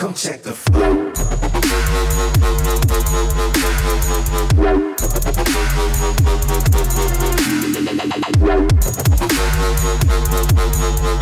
You ain't know.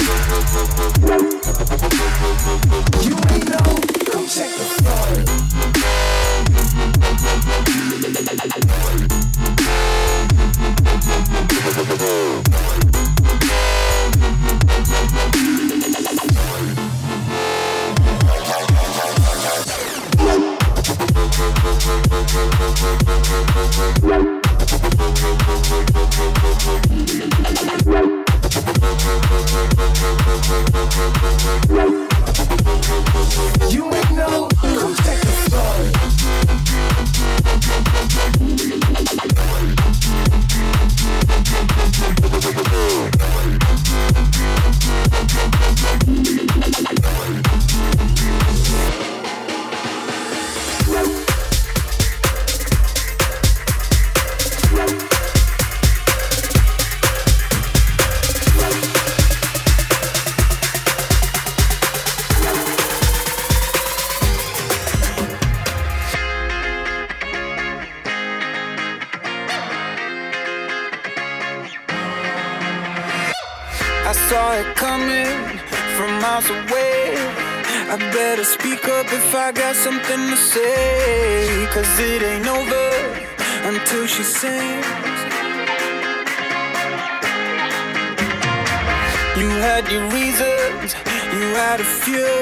Reasons, you had a few.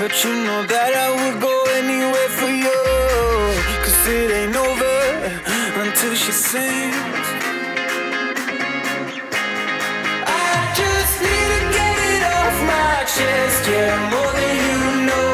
But you know that I would go anywhere for you. Cause it ain't over until she sings. I just need to get it off my chest, yeah, more than you know,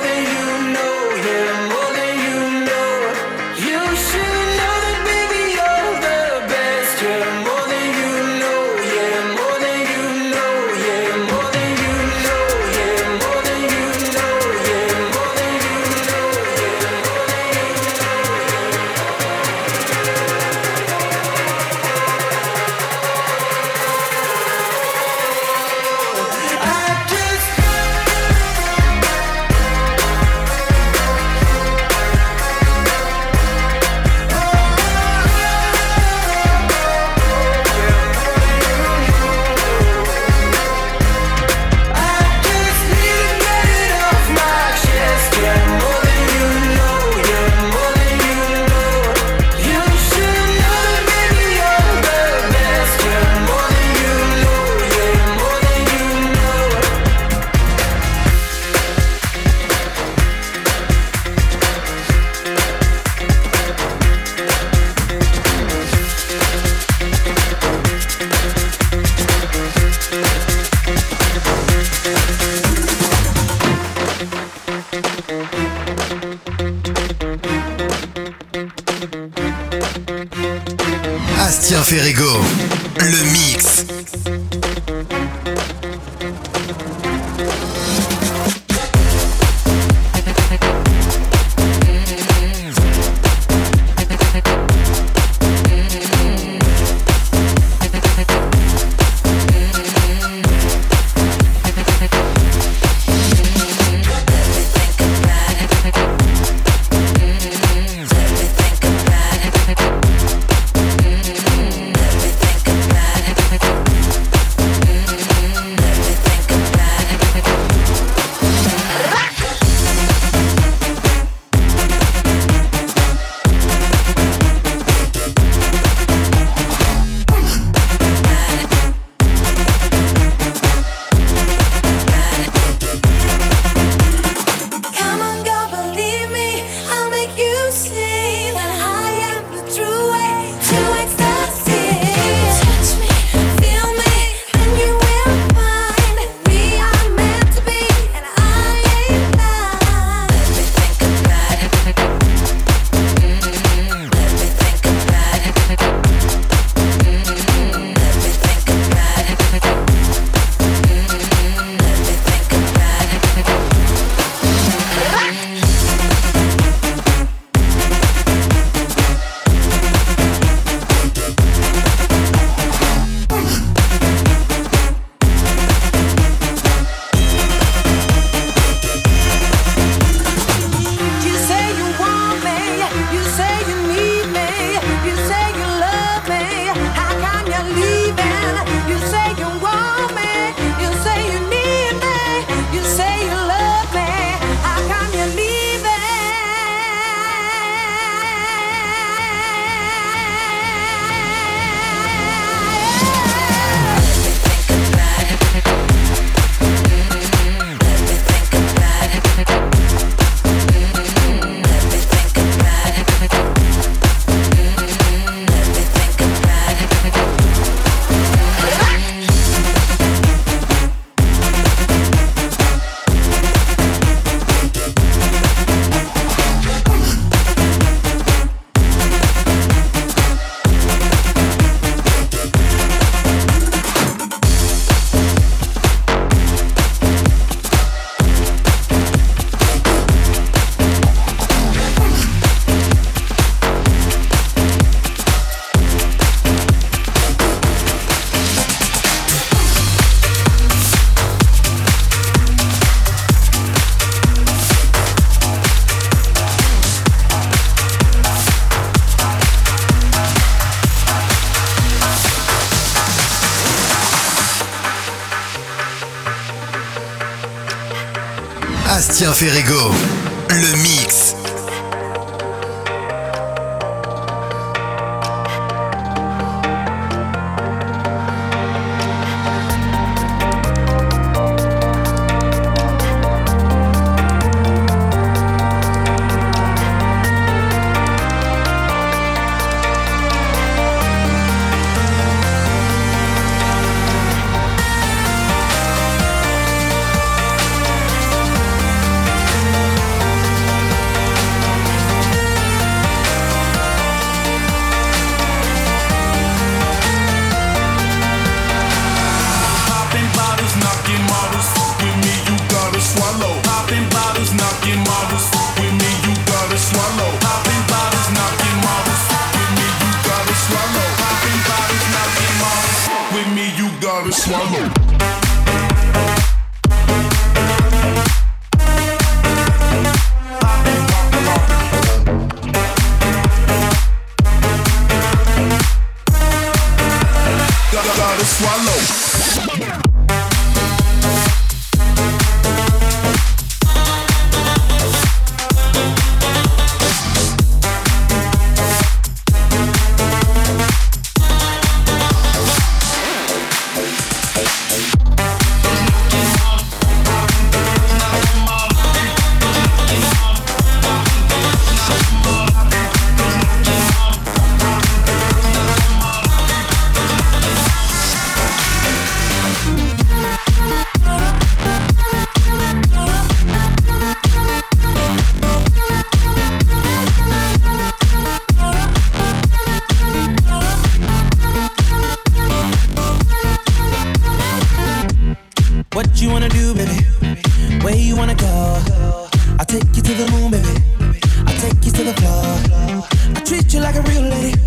treat you like a real lady.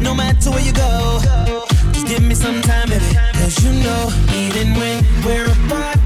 No matter where you go, just give me some time, baby. Cause you know, even when we're apart.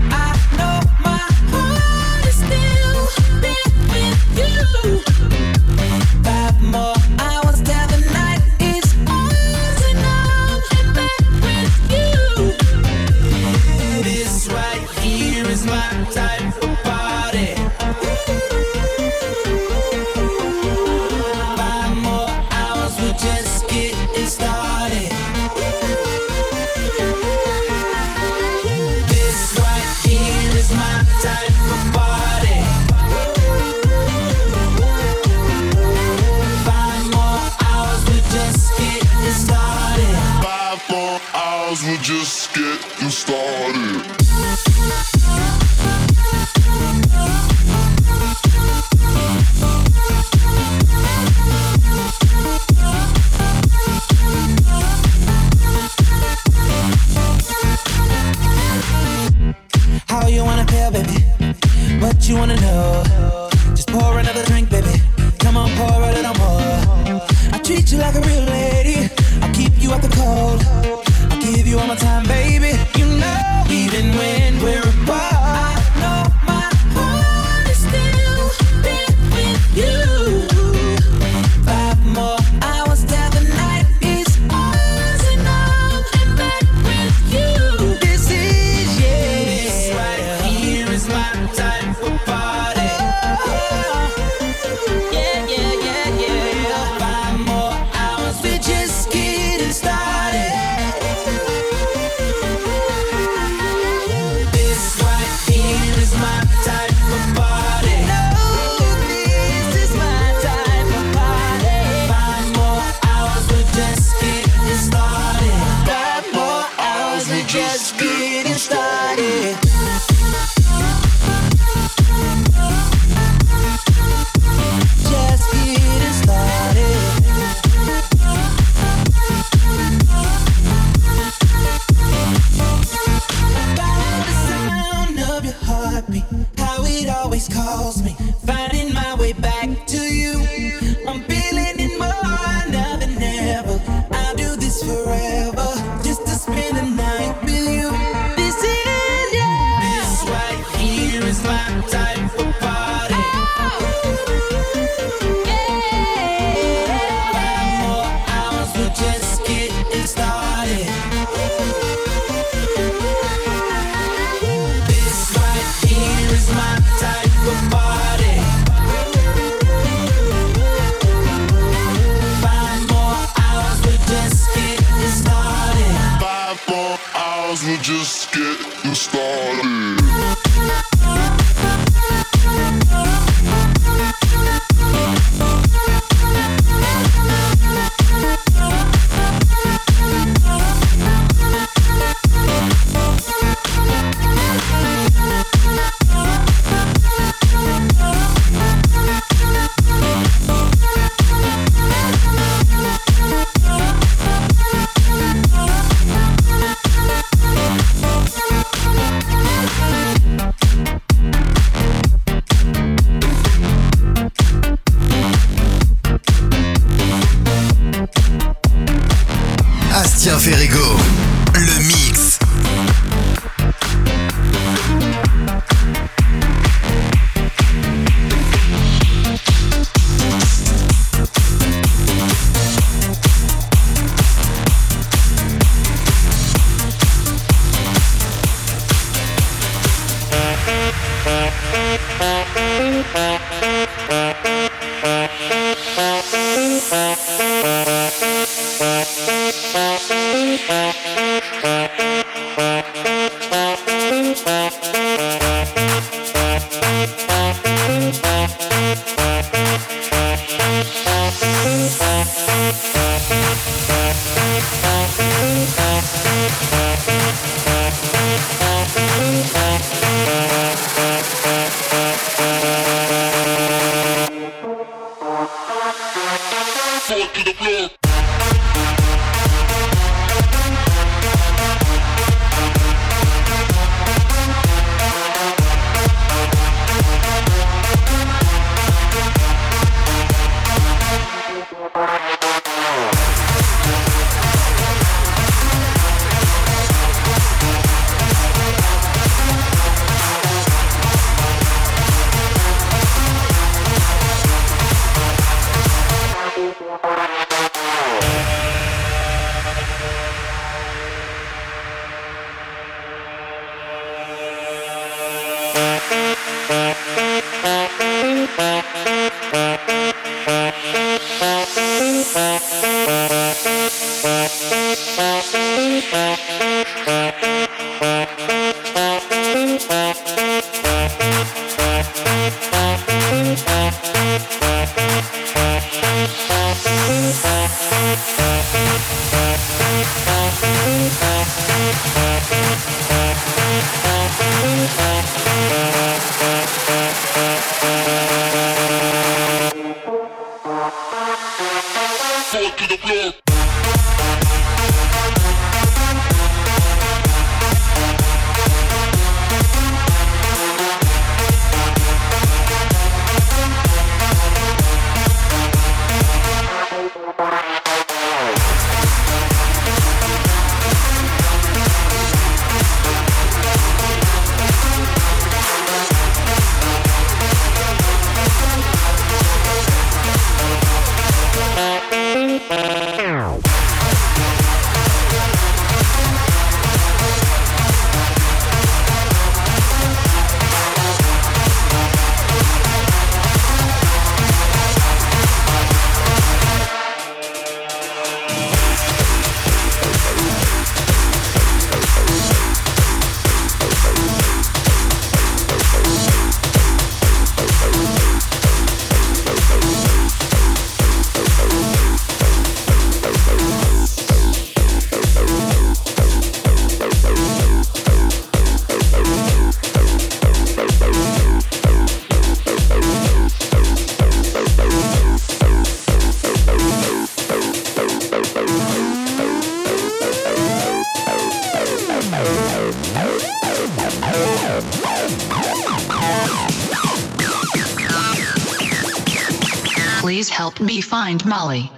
Find Molly.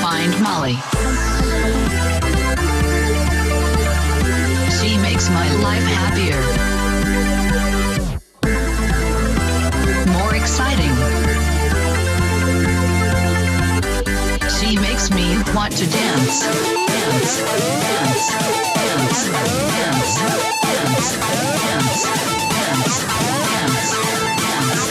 Find Molly? She makes my life happier. More exciting. She makes me want to dance. Dance. Dance. Dance. Dance. Dance. Dance. Dance. Dance. Dance.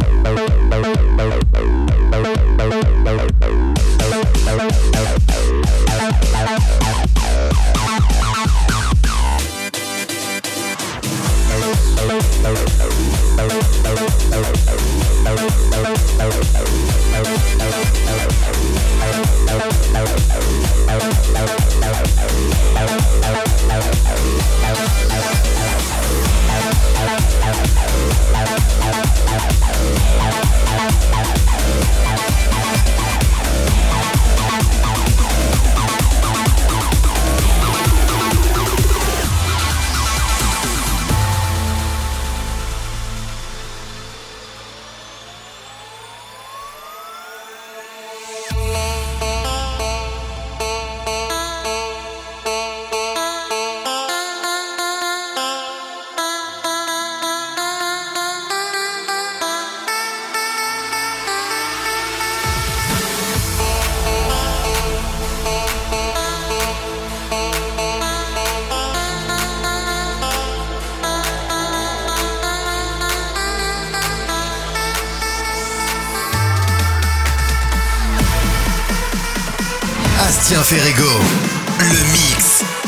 Ferrego, le mix.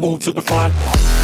Move to the front.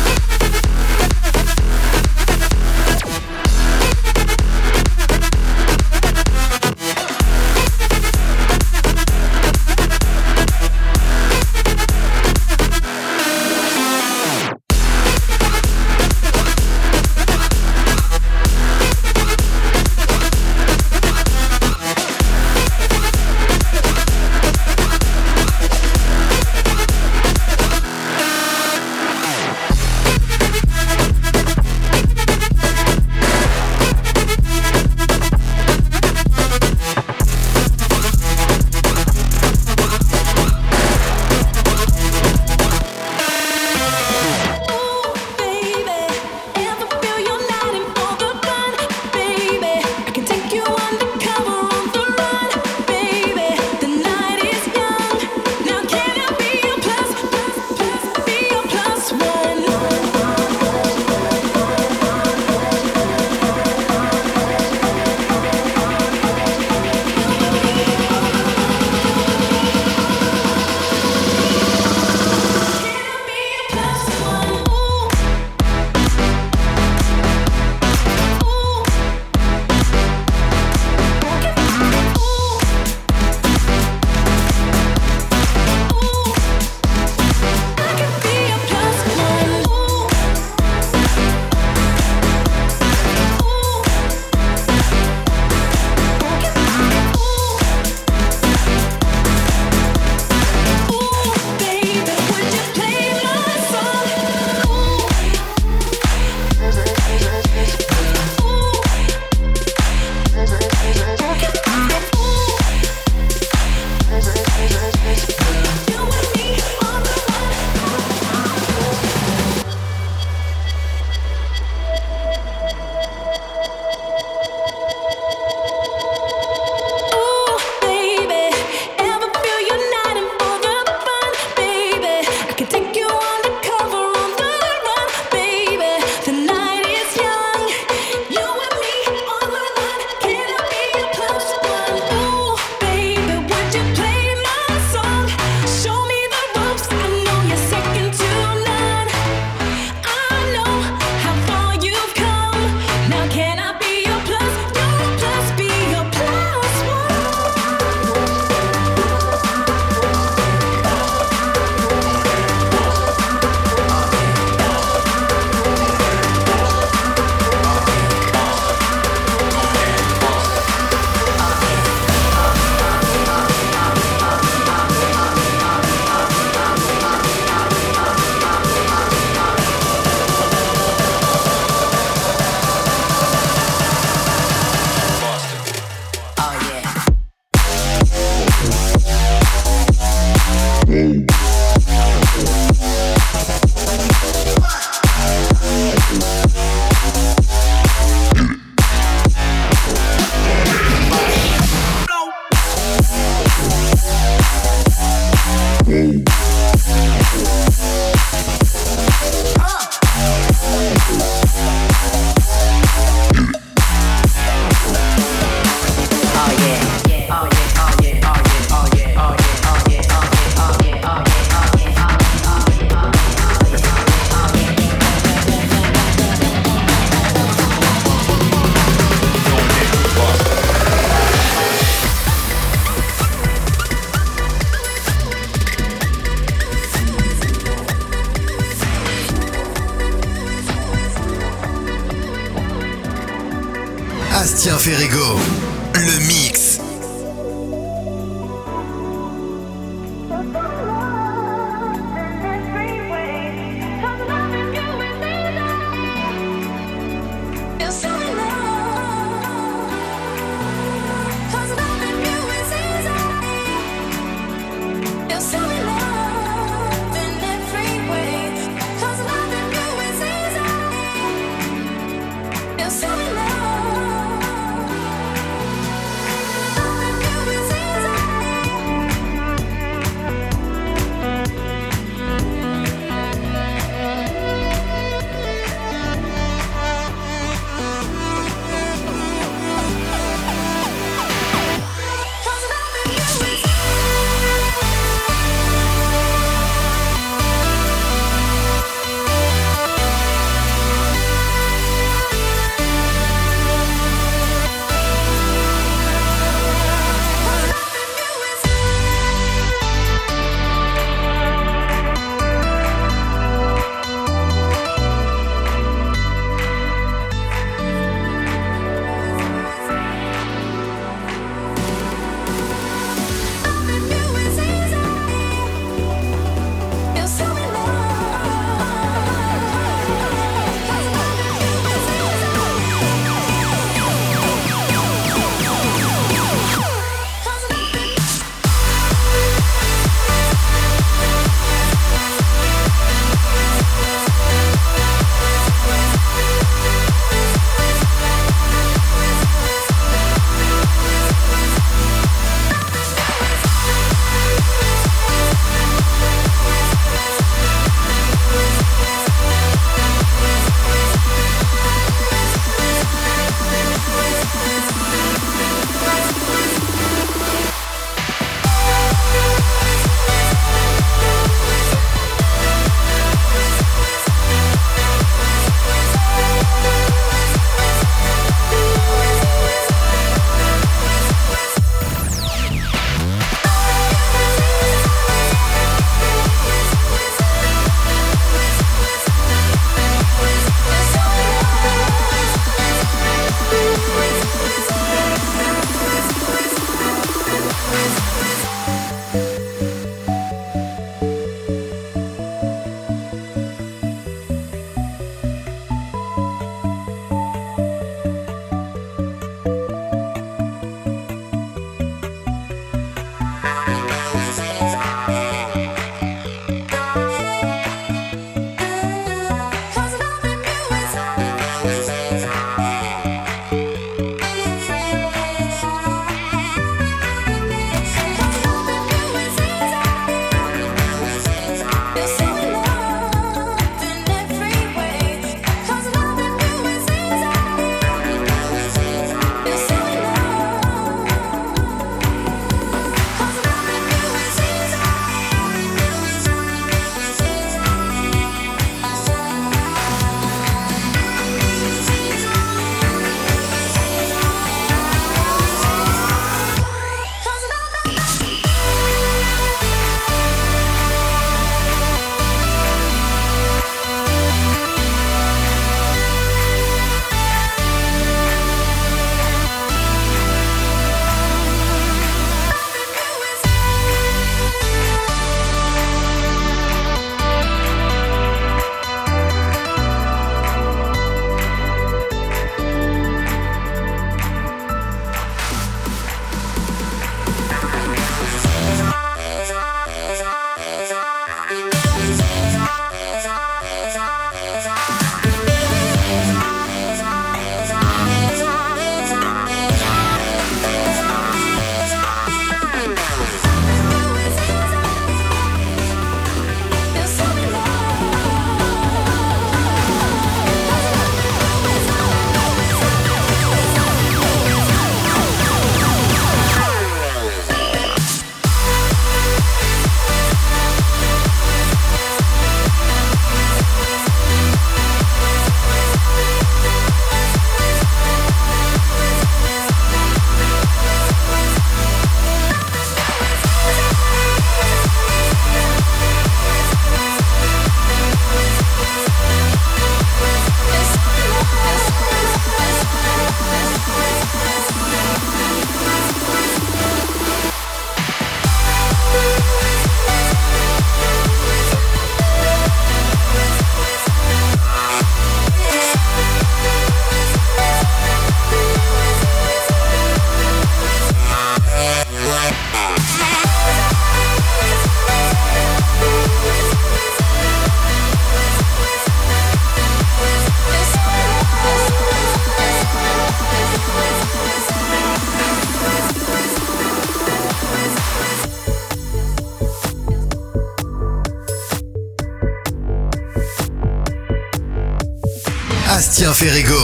Ferrego.